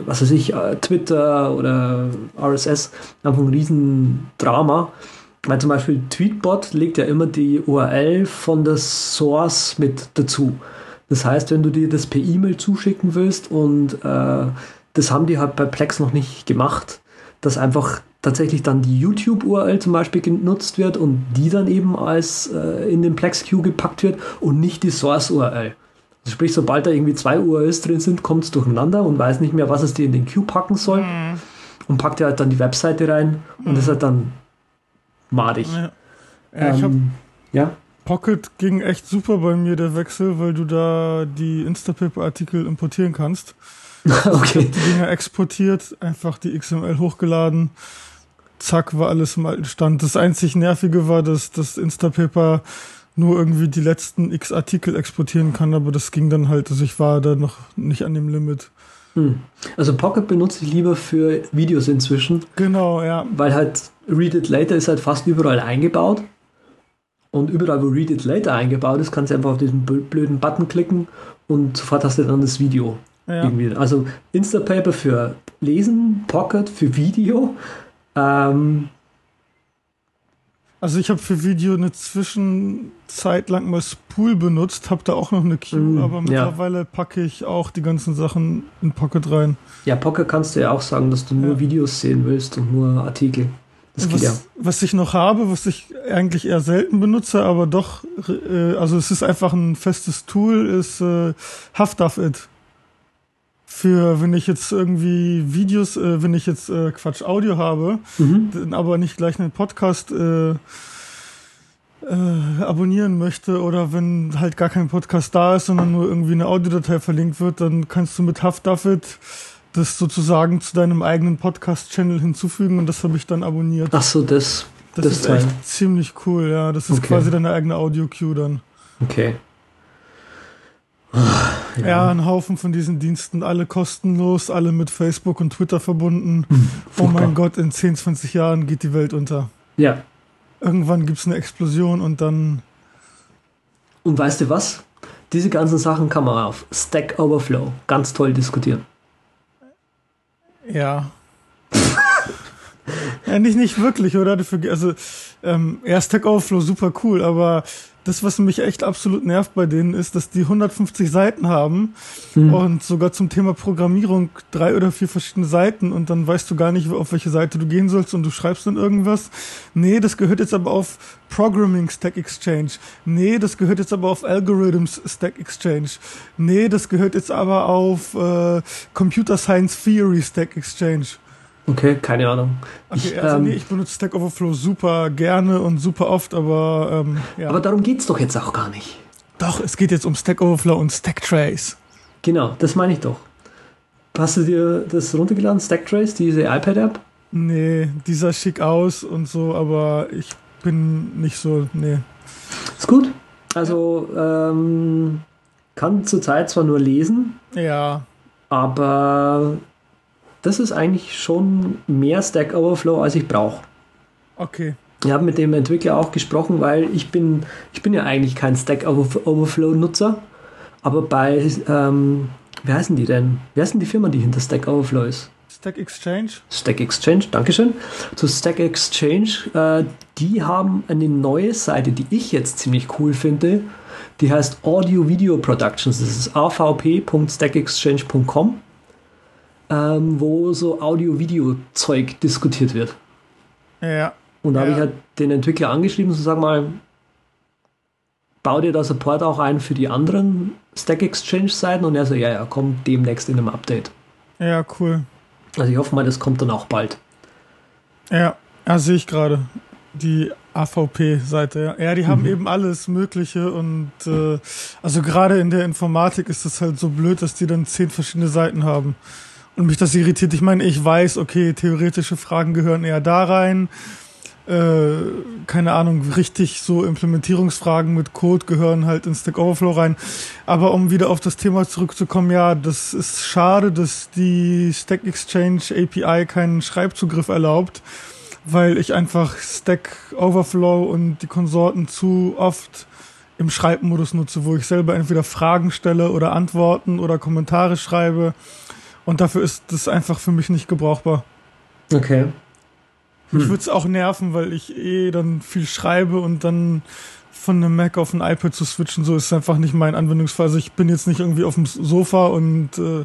was weiß ich, äh, Twitter oder RSS einfach ein Riesendrama. Weil zum Beispiel Tweetbot legt ja immer die URL von der Source mit dazu. Das heißt, wenn du dir das per E-Mail zuschicken willst und äh, das haben die halt bei Plex noch nicht gemacht, dass einfach tatsächlich dann die YouTube-URL zum Beispiel genutzt wird und die dann eben als äh, in den Plex-Queue gepackt wird und nicht die Source-URL. Also sprich, sobald da irgendwie zwei URLs drin sind, kommt es durcheinander und weiß nicht mehr, was es dir in den Queue packen soll mhm. und packt ja halt dann die Webseite rein und mhm. ist halt dann madig. Ja, ja ähm, ja? Pocket ging echt super bei mir, der Wechsel, weil du da die Instapaper-Artikel importieren kannst. [laughs] okay. Ich die Dinger exportiert, einfach die XML hochgeladen zack, war alles im alten Stand. Das einzig Nervige war, dass das Instapaper nur irgendwie die letzten x Artikel exportieren kann, aber das ging dann halt, also ich war da noch nicht an dem Limit. Hm. Also Pocket benutze ich lieber für Videos inzwischen. Genau, ja. Weil halt Read It Later ist halt fast überall eingebaut. Und überall, wo Read It Later eingebaut ist, kannst du einfach auf diesen blöden Button klicken und sofort hast du dann das Video. Ja. Irgendwie. Also Instapaper für Lesen, Pocket für Video ähm, also ich habe für Video eine Zwischenzeit lang mal Spool benutzt, habe da auch noch eine Queue, mm, aber mittlerweile ja. packe ich auch die ganzen Sachen in Pocket rein. Ja, Pocket kannst du ja auch sagen, dass du nur ja. Videos sehen willst und nur Artikel. Das was, ja. was ich noch habe, was ich eigentlich eher selten benutze, aber doch, äh, also es ist einfach ein festes Tool, ist äh, It für, wenn ich jetzt irgendwie Videos, äh, wenn ich jetzt äh, Quatsch Audio habe, mhm. aber nicht gleich einen Podcast äh, äh, abonnieren möchte oder wenn halt gar kein Podcast da ist, sondern nur irgendwie eine Audiodatei verlinkt wird, dann kannst du mit HuffDuffit das sozusagen zu deinem eigenen Podcast-Channel hinzufügen und das habe ich dann abonniert. Ach so, das. Das, das ist echt ziemlich cool, ja. Das ist okay. quasi deine eigene Audio-Queue dann. Okay. Ja. ja. ein Haufen von diesen Diensten, alle kostenlos, alle mit Facebook und Twitter verbunden. Hm, oh mein Gott, in 10, 20 Jahren geht die Welt unter. Ja. Irgendwann gibt es eine Explosion und dann. Und weißt du was? Diese ganzen Sachen kann man auf Stack Overflow ganz toll diskutieren. Ja. [laughs] ja, nicht, nicht wirklich, oder? Also, ähm, ja, Stack Overflow super cool, aber das, was mich echt absolut nervt bei denen, ist, dass die 150 Seiten haben hm. und sogar zum Thema Programmierung drei oder vier verschiedene Seiten und dann weißt du gar nicht, auf welche Seite du gehen sollst und du schreibst dann irgendwas. Nee, das gehört jetzt aber auf Programming Stack Exchange. Nee, das gehört jetzt aber auf Algorithms Stack Exchange. Nee, das gehört jetzt aber auf äh, Computer Science Theory Stack Exchange. Okay, keine Ahnung. Okay, ich, also ähm, nee, ich benutze Stack Overflow super gerne und super oft, aber ähm, ja. Aber darum geht's doch jetzt auch gar nicht. Doch, es geht jetzt um Stack Overflow und Stack Trace. Genau, das meine ich doch. Hast du dir das runtergeladen, Stack Trace, diese iPad-App? Nee, die sah schick aus und so, aber ich bin nicht so, nee. Ist gut. Also, ähm, kann zurzeit zwar nur lesen. Ja. Aber das ist eigentlich schon mehr Stack Overflow, als ich brauche. Okay. Ich habe mit dem Entwickler auch gesprochen, weil ich bin, ich bin ja eigentlich kein Stack Overflow-Nutzer, aber bei, ähm, wie heißen die denn? Wie heißen die Firma, die hinter Stack Overflow ist? Stack Exchange. Stack Exchange, Dankeschön. Zu Stack Exchange, äh, die haben eine neue Seite, die ich jetzt ziemlich cool finde. Die heißt Audio Video Productions. Das ist avp.stackexchange.com ähm, wo so Audio-Video-Zeug diskutiert wird. Ja. Und da ja. habe ich halt den Entwickler angeschrieben, so sag mal, bau dir da Support auch ein für die anderen Stack Exchange-Seiten und er so, ja, ja, kommt demnächst in einem Update. Ja, cool. Also ich hoffe mal, das kommt dann auch bald. Ja, ja sehe ich gerade. Die AVP-Seite, ja. Ja, die mhm. haben eben alles Mögliche und äh, also gerade in der Informatik ist das halt so blöd, dass die dann zehn verschiedene Seiten haben. Und mich das irritiert. Ich meine, ich weiß, okay, theoretische Fragen gehören eher da rein. Äh, keine Ahnung, richtig so Implementierungsfragen mit Code gehören halt in Stack Overflow rein. Aber um wieder auf das Thema zurückzukommen, ja, das ist schade, dass die Stack Exchange API keinen Schreibzugriff erlaubt, weil ich einfach Stack Overflow und die Konsorten zu oft im Schreibmodus nutze, wo ich selber entweder Fragen stelle oder Antworten oder Kommentare schreibe und dafür ist das einfach für mich nicht gebrauchbar. Okay. Hm. Mich würde es auch nerven, weil ich eh dann viel schreibe und dann von einem Mac auf ein iPad zu switchen, so ist einfach nicht mein Anwendungsfall. Also ich bin jetzt nicht irgendwie auf dem Sofa und äh,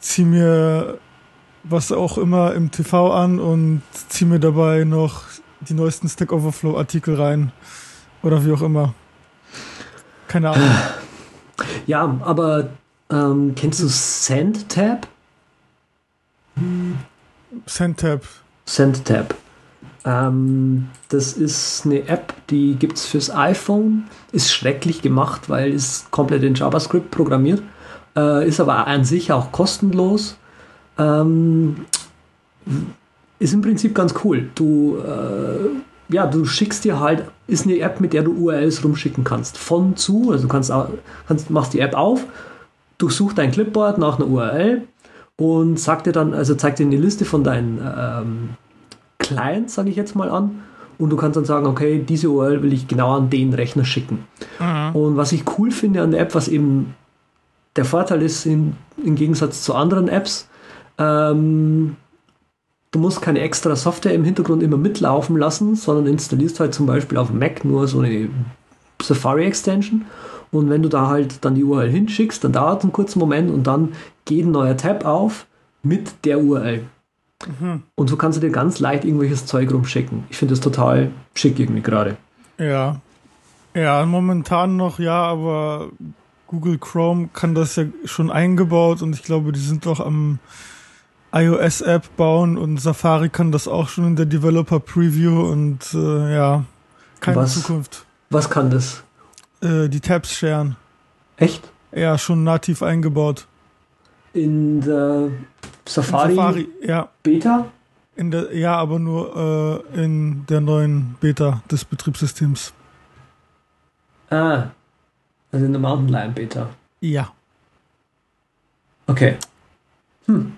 ziehe mir was auch immer im TV an und ziehe mir dabei noch die neuesten Stack Overflow Artikel rein oder wie auch immer. Keine Ahnung. Ja, aber ähm, kennst du SendTab? SendTab. SendTab. Ähm, das ist eine App, die gibt es fürs iPhone. Ist schrecklich gemacht, weil es komplett in JavaScript programmiert. Äh, ist aber an sich auch kostenlos. Ähm, ist im Prinzip ganz cool. Du, äh, ja, du schickst dir halt, ist eine App, mit der du URLs rumschicken kannst. Von zu, also du kannst, kannst machst die App auf, durchsucht dein Clipboard nach einer URL und sagt dir dann, also zeigt dir eine Liste von deinen ähm, Clients, sage ich jetzt mal an. Und du kannst dann sagen, okay, diese URL will ich genau an den Rechner schicken. Mhm. Und was ich cool finde an der App, was eben der Vorteil ist in, im Gegensatz zu anderen Apps, ähm, du musst keine extra Software im Hintergrund immer mitlaufen lassen, sondern installierst halt zum Beispiel auf Mac nur so eine Safari Extension und wenn du da halt dann die URL hinschickst, dann dauert es einen kurzen Moment und dann geht ein neuer Tab auf mit der URL. Mhm. Und so kannst du dir ganz leicht irgendwelches Zeug rumschicken. Ich finde das total schick irgendwie gerade. Ja. Ja, momentan noch ja, aber Google Chrome kann das ja schon eingebaut und ich glaube, die sind doch am iOS-App bauen und Safari kann das auch schon in der Developer Preview und äh, ja, keine was, Zukunft. Was kann das? Äh, die Tabs scheren. Echt? Ja, schon nativ eingebaut. In der Safari, in Safari ja. Beta? In der, ja, aber nur äh, in der neuen Beta des Betriebssystems. Ah, also in der Mountain Lion Beta. Ja. Okay. Hm.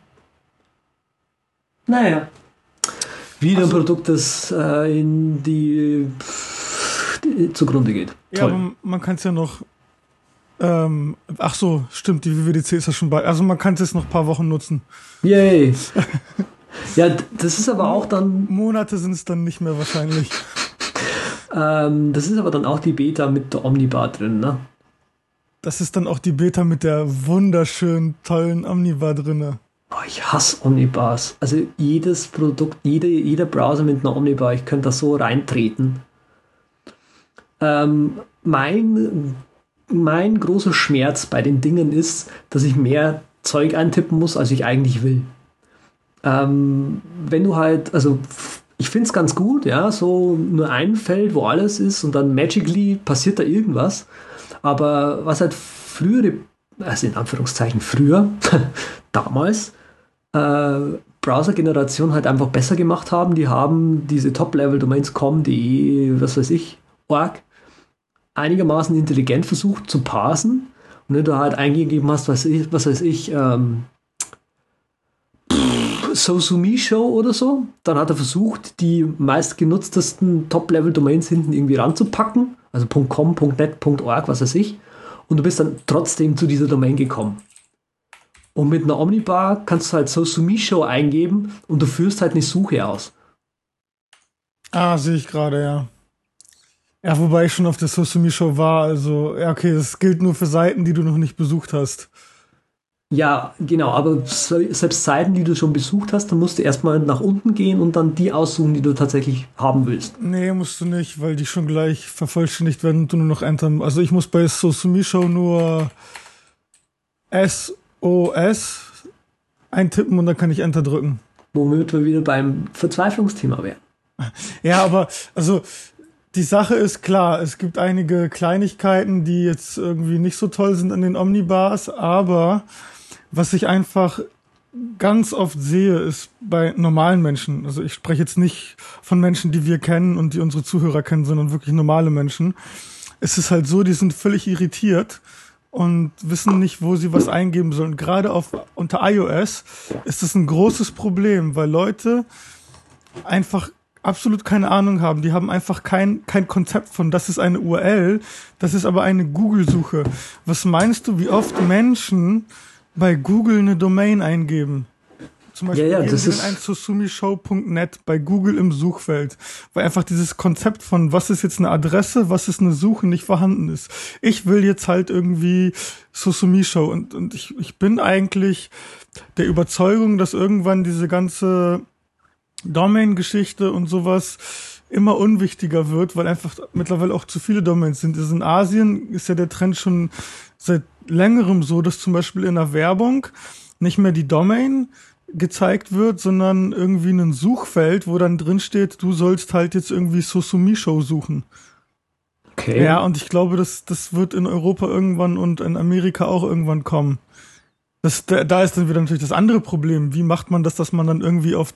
Naja. Wieder also, ein Produkt, das äh, in die zugrunde geht. Ja, aber man kann es ja noch. Ähm, ach so, stimmt, die WWDC ist ja schon bald. Also man kann es jetzt noch ein paar Wochen nutzen. Yay! [laughs] ja, das ist aber auch dann. Monate sind es dann nicht mehr wahrscheinlich. Ähm, das ist aber dann auch die Beta mit der Omnibar drin, ne? Das ist dann auch die Beta mit der wunderschönen, tollen Omnibar drinne. Oh, ich hasse Omnibars. Also jedes Produkt, jeder, jeder Browser mit einer Omnibar, ich könnte da so reintreten. Ähm, mein, mein großer Schmerz bei den Dingen ist, dass ich mehr Zeug eintippen muss, als ich eigentlich will. Ähm, wenn du halt, also ich finde es ganz gut, ja, so nur ein Feld, wo alles ist und dann magically passiert da irgendwas. Aber was halt frühere, also in Anführungszeichen früher, [laughs] damals, äh, Browser-Generation halt einfach besser gemacht haben, die haben diese Top-Level-Domains com.de, was weiß ich, org, einigermaßen intelligent versucht zu parsen. Und wenn du halt eingegeben hast, was, ich, was weiß ich, ähm, Sosumi Show oder so, dann hat er versucht, die meistgenutztesten Top-Level-Domains hinten irgendwie ranzupacken, also .com, .net, .org, was weiß ich, und du bist dann trotzdem zu dieser Domain gekommen. Und mit einer Omnibar kannst du halt Sosumi Show eingeben und du führst halt eine Suche aus. Ah, sehe ich gerade, ja. Ja, wobei ich schon auf der Sosumi Show war, also, ja, okay, das gilt nur für Seiten, die du noch nicht besucht hast. Ja, genau, aber selbst Seiten, die du schon besucht hast, dann musst du erstmal nach unten gehen und dann die aussuchen, die du tatsächlich haben willst. Nee, musst du nicht, weil die schon gleich vervollständigt werden und du nur noch entern. Also ich muss bei Sosumi Show nur SOS eintippen und dann kann ich Enter drücken. Womit wir wieder beim Verzweiflungsthema wären. Ja, aber also die Sache ist klar, es gibt einige Kleinigkeiten, die jetzt irgendwie nicht so toll sind an den Omnibars, aber was ich einfach ganz oft sehe, ist bei normalen Menschen, also ich spreche jetzt nicht von Menschen, die wir kennen und die unsere Zuhörer kennen, sondern wirklich normale Menschen. Es ist halt so, die sind völlig irritiert und wissen nicht, wo sie was eingeben sollen. Gerade auf, unter iOS ist das ein großes Problem, weil Leute einfach absolut keine Ahnung haben. Die haben einfach kein, kein Konzept von, das ist eine URL, das ist aber eine Google-Suche. Was meinst du, wie oft Menschen bei Google eine Domain eingeben. Zum Beispiel ja, ja, das ist ein susumishow.net bei Google im Suchfeld, weil einfach dieses Konzept von was ist jetzt eine Adresse, was ist eine Suche nicht vorhanden ist. Ich will jetzt halt irgendwie Susumi Show und, und ich, ich bin eigentlich der Überzeugung, dass irgendwann diese ganze Domain-Geschichte und sowas immer unwichtiger wird, weil einfach mittlerweile auch zu viele Domains sind. Also in Asien ist ja der Trend schon seit längerem so, dass zum Beispiel in der Werbung nicht mehr die Domain gezeigt wird, sondern irgendwie ein Suchfeld, wo dann drin steht, du sollst halt jetzt irgendwie Susumi Show suchen. Okay. Ja, und ich glaube, das, das wird in Europa irgendwann und in Amerika auch irgendwann kommen. Das, da ist dann wieder natürlich das andere Problem. Wie macht man das, dass man dann irgendwie auf,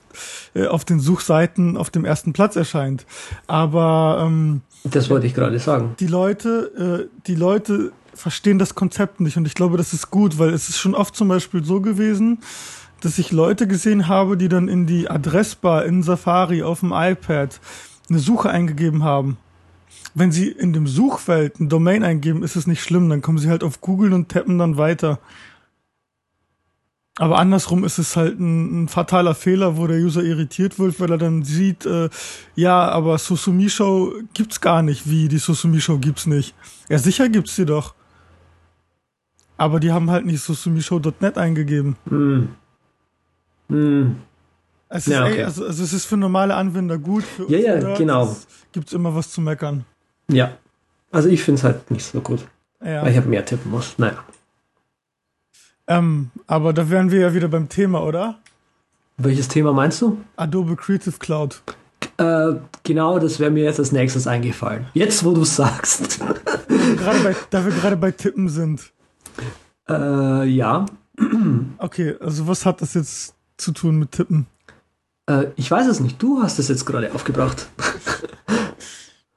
äh, auf den Suchseiten auf dem ersten Platz erscheint? Aber ähm, das wollte ich gerade sagen. Die Leute, äh, die Leute verstehen das Konzept nicht und ich glaube, das ist gut, weil es ist schon oft zum Beispiel so gewesen, dass ich Leute gesehen habe, die dann in die Adressbar in Safari auf dem iPad eine Suche eingegeben haben. Wenn sie in dem Suchfeld ein Domain eingeben, ist es nicht schlimm, dann kommen sie halt auf Google und tappen dann weiter. Aber andersrum ist es halt ein, ein, fataler Fehler, wo der User irritiert wird, weil er dann sieht, äh, ja, aber Susumi Show gibt's gar nicht. Wie, die Susumi Show gibt's nicht? Ja, sicher gibt's die doch. Aber die haben halt nicht susumishow.net eingegeben. Hm. Hm. Es ist, ja, okay. ey, also, also, es ist für normale Anwender gut. Ja, ja, Nerds genau. Gibt's immer was zu meckern. Ja. Also ich finde es halt nicht so gut. Ja. Weil ich habe mehr tippen muss. Naja. Ähm, aber da wären wir ja wieder beim Thema, oder? Welches Thema meinst du? Adobe Creative Cloud. Äh, genau, das wäre mir jetzt als nächstes eingefallen. Jetzt, wo du sagst. bei, da wir gerade bei Tippen sind. Äh, ja. Okay, also was hat das jetzt zu tun mit Tippen? Äh, ich weiß es nicht. Du hast es jetzt gerade aufgebracht.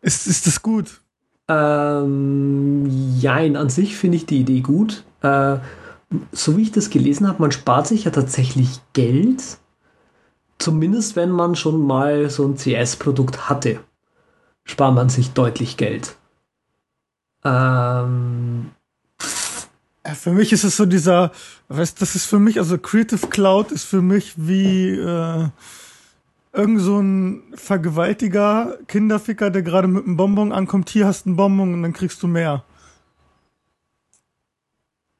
ist, ist das gut? Ähm, jein, an sich finde ich die Idee gut. Äh, so wie ich das gelesen habe, man spart sich ja tatsächlich Geld. Zumindest wenn man schon mal so ein CS-Produkt hatte, spart man sich deutlich Geld. Ähm, für mich ist es so dieser, weißt das ist für mich, also Creative Cloud ist für mich wie, äh, irgend so ein Vergewaltiger, Kinderficker, der gerade mit einem Bonbon ankommt, hier hast du einen Bonbon und dann kriegst du mehr.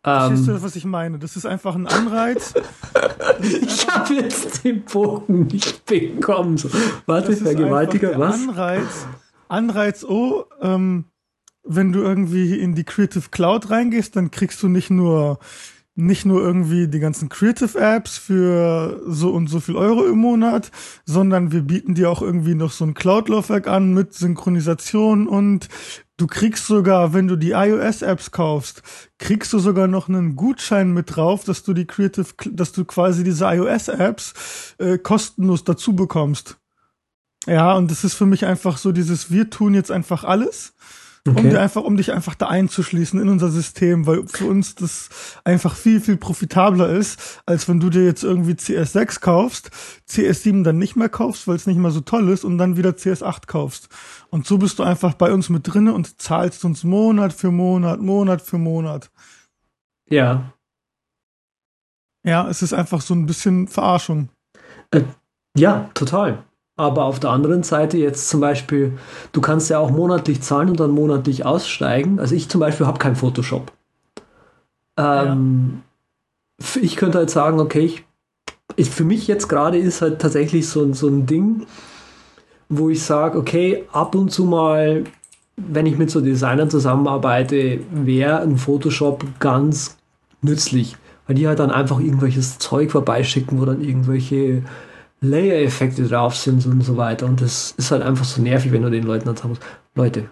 Verstehst Ähm, du, was ich meine? Das ist einfach ein Anreiz. [laughs] ich habe jetzt den Bogen nicht bekommen. Warte, Das Vergewaltiger, was? Anreiz, Anreiz, oh, ähm, wenn du irgendwie in die Creative Cloud reingehst, dann kriegst du nicht nur nicht nur irgendwie die ganzen Creative Apps für so und so viel Euro im Monat, sondern wir bieten dir auch irgendwie noch so ein Cloud-Laufwerk an mit Synchronisation und du kriegst sogar, wenn du die iOS-Apps kaufst, kriegst du sogar noch einen Gutschein mit drauf, dass du die Creative, dass du quasi diese iOS-Apps äh, kostenlos dazu bekommst. Ja, und das ist für mich einfach so dieses, wir tun jetzt einfach alles, Okay. dir einfach, um dich einfach da einzuschließen in unser System, weil für uns das einfach viel, viel profitabler ist, als wenn du dir jetzt irgendwie CS6 kaufst, CS7 dann nicht mehr kaufst, weil es nicht mehr so toll ist und dann wieder CS8 kaufst. Und so bist du einfach bei uns mit drinne und zahlst uns Monat für Monat, Monat für Monat. Ja. Ja, es ist einfach so ein bisschen Verarschung. Ja, total. Aber auf der anderen Seite jetzt zum Beispiel, du kannst ja auch monatlich zahlen und dann monatlich aussteigen. Also ich zum Beispiel habe kein Photoshop. Ähm, f- Ich könnte halt sagen, okay, ich, ich, für mich jetzt gerade ist halt tatsächlich so, ein- so ein Ding, wo ich sage, okay, ab und zu mal, wenn ich mit so Designern zusammenarbeite, wäre ein Photoshop ganz nützlich, weil die halt dann einfach irgendwelches Zeug vorbeischicken, wo dann irgendwelche Layer-Effekte drauf sind und so weiter. Und das ist halt einfach so nervig, wenn du den Leuten dann sagen musst, Leute,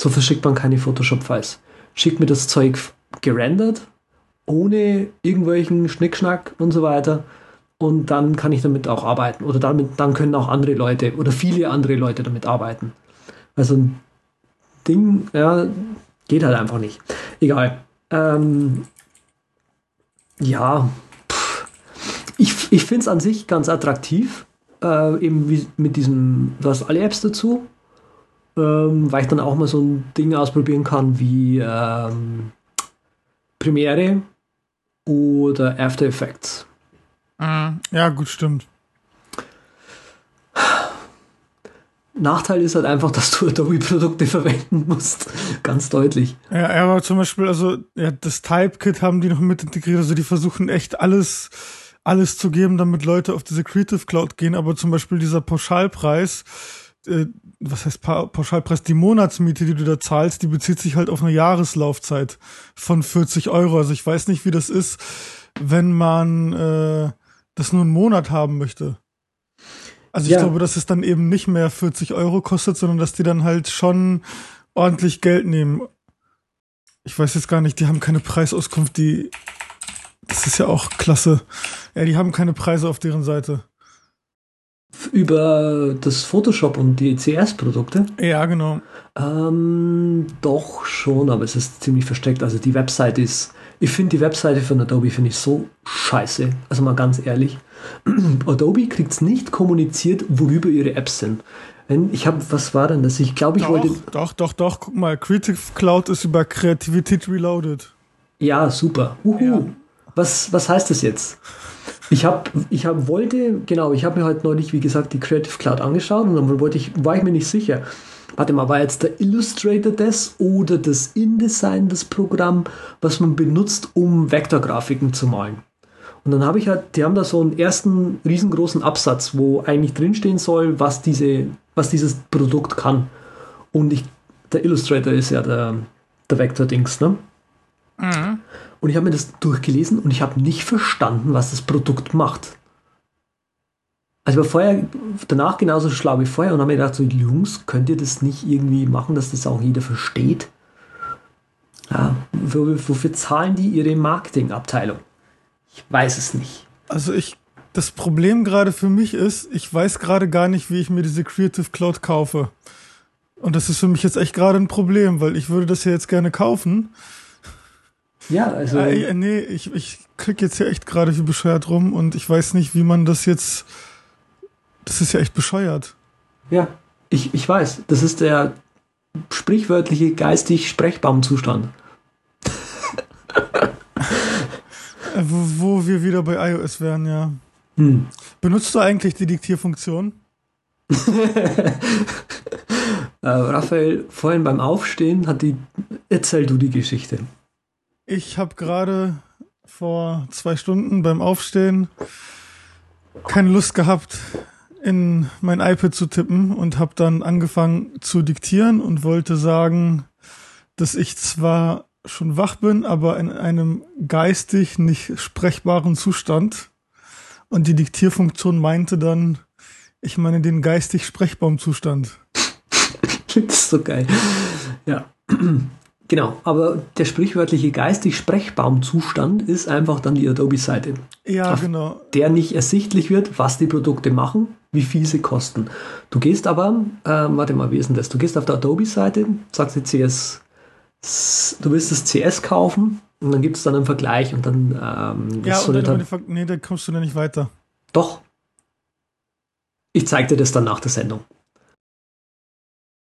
so verschickt man keine Photoshop-Files. Schickt mir das Zeug gerendert, ohne irgendwelchen Schnickschnack und so weiter. Und dann kann ich damit auch arbeiten. Oder damit, dann können auch andere Leute oder viele andere Leute damit arbeiten. Also ein Ding, ja, geht halt einfach nicht. Egal. Ähm, ja. Ich, ich finde es an sich ganz attraktiv. Äh, eben wie mit diesem, du hast alle Apps dazu, ähm, weil ich dann auch mal so ein Ding ausprobieren kann wie ähm, Premiere oder After Effects. Ja, gut, stimmt. Nachteil ist halt einfach, dass du [laughs] Adobe-Produkte verwenden musst. Ganz deutlich. Ja, ja, aber zum Beispiel, also ja, das Typekit haben die noch mit integriert, also die versuchen echt alles, alles zu geben, damit Leute auf diese Creative Cloud gehen, aber zum Beispiel dieser Pauschalpreis, äh, was heißt pa Pauschalpreis, die Monatsmiete, die du da zahlst, die bezieht sich halt auf eine Jahreslaufzeit von 40 Euro. Also ich weiß nicht, wie das ist, wenn man äh, das nur einen Monat haben möchte. Also ich Ja. glaube, dass es dann eben nicht mehr 40 Euro kostet, sondern dass die dann halt schon ordentlich Geld nehmen. Ich weiß jetzt gar nicht, die haben keine Preisauskunft, die. Das ist ja auch klasse. Ja, die haben keine Preise auf deren Seite. Über das Photoshop und die CS-Produkte? Ja, genau. Ähm, doch schon, aber es ist ziemlich versteckt. Also die Webseite ist, ich finde die Webseite von Adobe finde ich so scheiße. Also mal ganz ehrlich. [clears throat] Adobe kriegt es nicht kommuniziert, worüber ihre Apps sind. Ich habe, was war denn das? Ich glaube, ich wollte. Doch, doch, doch, doch. Guck mal, Creative Cloud ist über Kreativität Reloaded. Ja, super. Uhu. Ja. Was, was heißt das jetzt? Ich habe, ich hab, wollte, genau, ich habe mir heute neulich, wie gesagt, die Creative Cloud angeschaut und dann wollte ich, war ich mir nicht sicher. Warte mal, war jetzt der Illustrator das oder das InDesign das Programm, was man benutzt, um Vektorgrafiken zu malen? Und dann habe ich halt, die haben da so einen ersten riesengroßen Absatz, wo eigentlich drinstehen soll, was, diese, was dieses Produkt kann. Und ich, der Illustrator ist ja der, der Vektor-Dings, ne? Und ich habe mir das durchgelesen und ich habe nicht verstanden, was das Produkt macht. Also ich war vorher, danach genauso schlau wie vorher und habe mir gedacht, so Jungs, könnt ihr das nicht irgendwie machen, dass das auch jeder versteht? Ja, wofür, zahlen die ihre Marketingabteilung? Ich weiß es nicht. Also ich, das Problem gerade für mich ist, ich weiß gerade gar nicht, wie ich mir diese Creative Cloud kaufe. Und das ist für mich jetzt echt gerade ein Problem, weil ich würde das ja jetzt gerne kaufen. Ja, also Äh, nee, ich, ich klick jetzt hier echt gerade wie bescheuert rum und ich weiß nicht, wie man das jetzt. Das ist ja echt bescheuert. ja, ich, ich weiß, das ist der sprichwörtliche geistig Sprechbaumzustand. Äh, wo, wo wir wieder bei iOS wären, ja. Hm. Benutzt du eigentlich die Diktierfunktion? [laughs] äh, Raphael, vorhin beim Aufstehen hat die. Erzähl du die Geschichte. Ich habe gerade vor zwei Stunden beim Aufstehen keine Lust gehabt, in mein iPad zu tippen und habe dann angefangen zu diktieren und wollte sagen, dass ich zwar schon wach bin, aber in einem geistig nicht sprechbaren Zustand. Und die Diktierfunktion meinte dann, ich meine den geistig sprechbaren Zustand. [laughs] das ist so geil. Ja. Genau, aber der sprichwörtliche geistig Sprechbaumzustand ist einfach dann die Adobe-Seite. Ja, genau. Der nicht ersichtlich wird, was die Produkte machen, wie viel sie kosten. Du gehst aber, äh, warte mal, wie ist denn das? Du gehst auf der Adobe-Seite, sagst dir CS, du willst das CS kaufen und dann gibt es dann einen Vergleich und dann. Ähm, ja, und dann, dann, nee, da kommst du dann nicht weiter. Doch. Ich zeig dir das dann nach der Sendung.